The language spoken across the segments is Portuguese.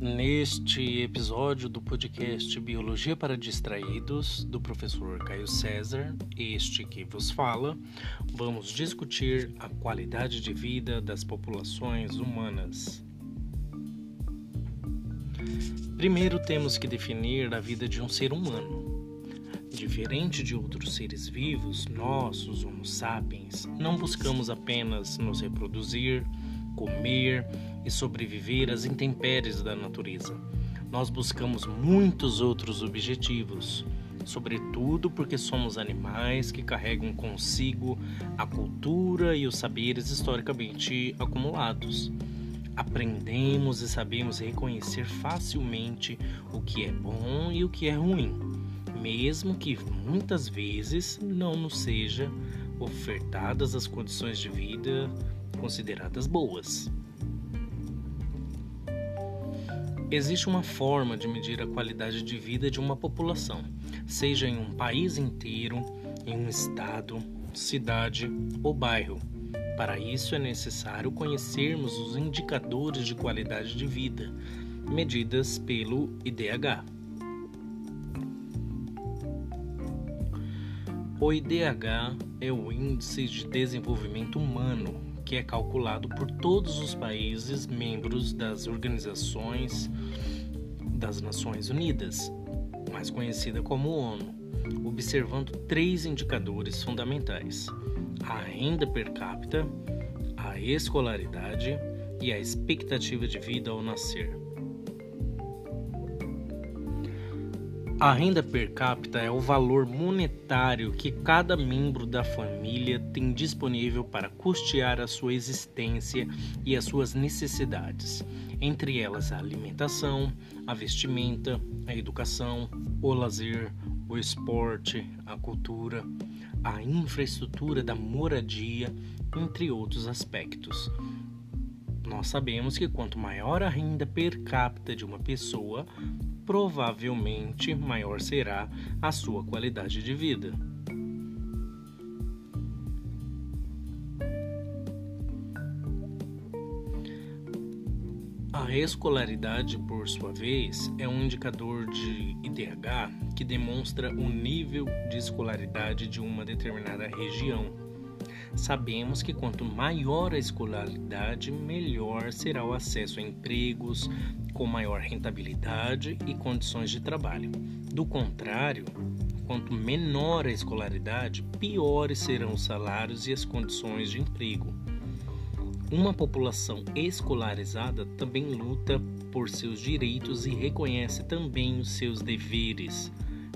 Neste episódio do podcast Biologia para Distraídos, do professor Caio César, este que vos fala, vamos discutir a qualidade de vida das populações humanas. Primeiro temos que definir a vida de um ser humano. Diferente de outros seres vivos, nós, os Homo sapiens, não buscamos apenas nos reproduzir, comer e sobreviver às intempéries da natureza. Nós buscamos muitos outros objetivos, sobretudo porque somos animais que carregam consigo a cultura e os saberes historicamente acumulados. Aprendemos e sabemos reconhecer facilmente o que é bom e o que é ruim, mesmo que muitas vezes não nos seja ofertadas as condições de vida consideradas boas. Existe uma forma de medir a qualidade de vida de uma população, seja em um país inteiro, em um estado, cidade ou bairro. Para isso é necessário conhecermos os indicadores de qualidade de vida, medidas pelo IDH. O IDH é o Índice de Desenvolvimento Humano, que é calculado por todos os países membros das organizações das Nações Unidas, mais conhecida como ONU, observando três indicadores fundamentais: a renda per capita, a escolaridade e a expectativa de vida ao nascer. A renda per capita é o valor monetário que cada membro da família tem disponível para custear a sua existência e as suas necessidades, entre elas a alimentação, a vestimenta, a educação, o lazer, o esporte, a cultura, a infraestrutura da moradia, entre outros aspectos. Nós sabemos que quanto maior a renda per capita de uma pessoa, provavelmente maior será a sua qualidade de vida. A escolaridade, por sua vez, é um indicador de IDH que demonstra o nível de escolaridade de uma determinada região. Sabemos que quanto maior a escolaridade, melhor será o acesso a empregos, com maior rentabilidade e condições de trabalho. Do contrário, quanto menor a escolaridade, piores serão os salários e as condições de emprego. Uma população escolarizada também luta por seus direitos e reconhece também os seus deveres,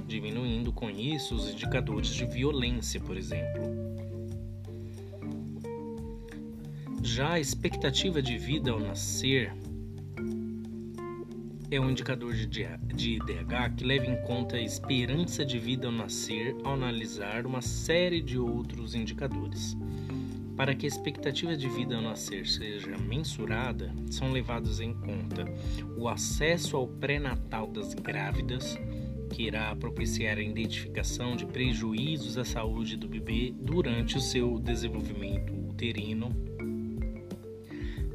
diminuindo com isso os indicadores de violência, por exemplo. Já a expectativa de vida ao nascer é um indicador de, IDH que leva em conta a esperança de vida ao nascer ao analisar uma série de outros indicadores. Para que a expectativa de vida ao nascer seja mensurada, são levados em conta o acesso ao pré-natal das grávidas, que irá propiciar a identificação de prejuízos à saúde do bebê durante o seu desenvolvimento uterino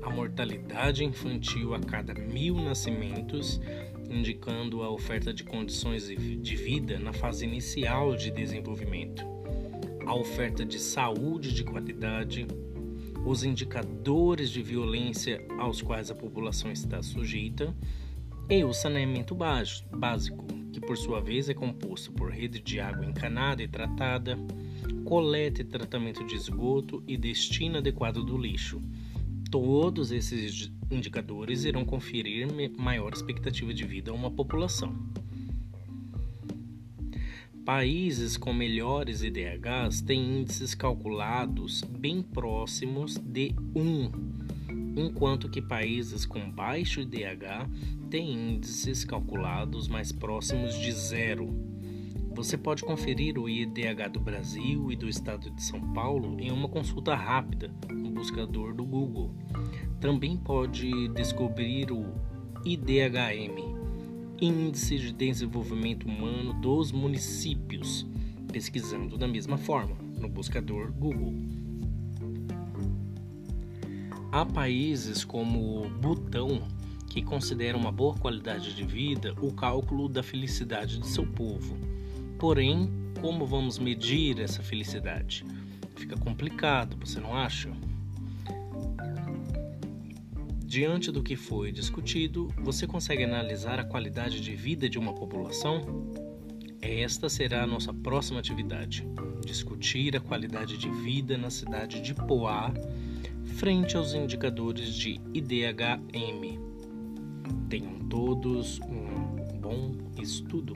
a mortalidade infantil a cada mil nascimentos, indicando a oferta de condições de vida na fase inicial de desenvolvimento, a oferta de saúde de qualidade, os indicadores de violência aos quais a população está sujeita e o saneamento básico, que por sua vez é composto por rede de água encanada e tratada, coleta e tratamento de esgoto e destino adequado do lixo Todos esses indicadores irão conferir maior expectativa de vida a uma população. Países com melhores IDHs têm índices calculados bem próximos de 1, enquanto que países com baixo IDH têm índices calculados mais próximos de zero. Você pode conferir o IDH do Brasil e do estado de São Paulo em uma consulta rápida buscador do Google. Também pode descobrir o IDHM, Índice de Desenvolvimento Humano dos Municípios, pesquisando da mesma forma no buscador Google. Há países como o Butão que consideram uma boa qualidade de vida o cálculo da felicidade de seu povo. Porém, como vamos medir essa felicidade? Fica complicado, você não acha? Diante do que foi discutido, você consegue analisar a qualidade de vida de uma população? Esta será a nossa próxima atividade: discutir a qualidade de vida na cidade de Poá frente aos indicadores de IDHM. Tenham todos um bom estudo.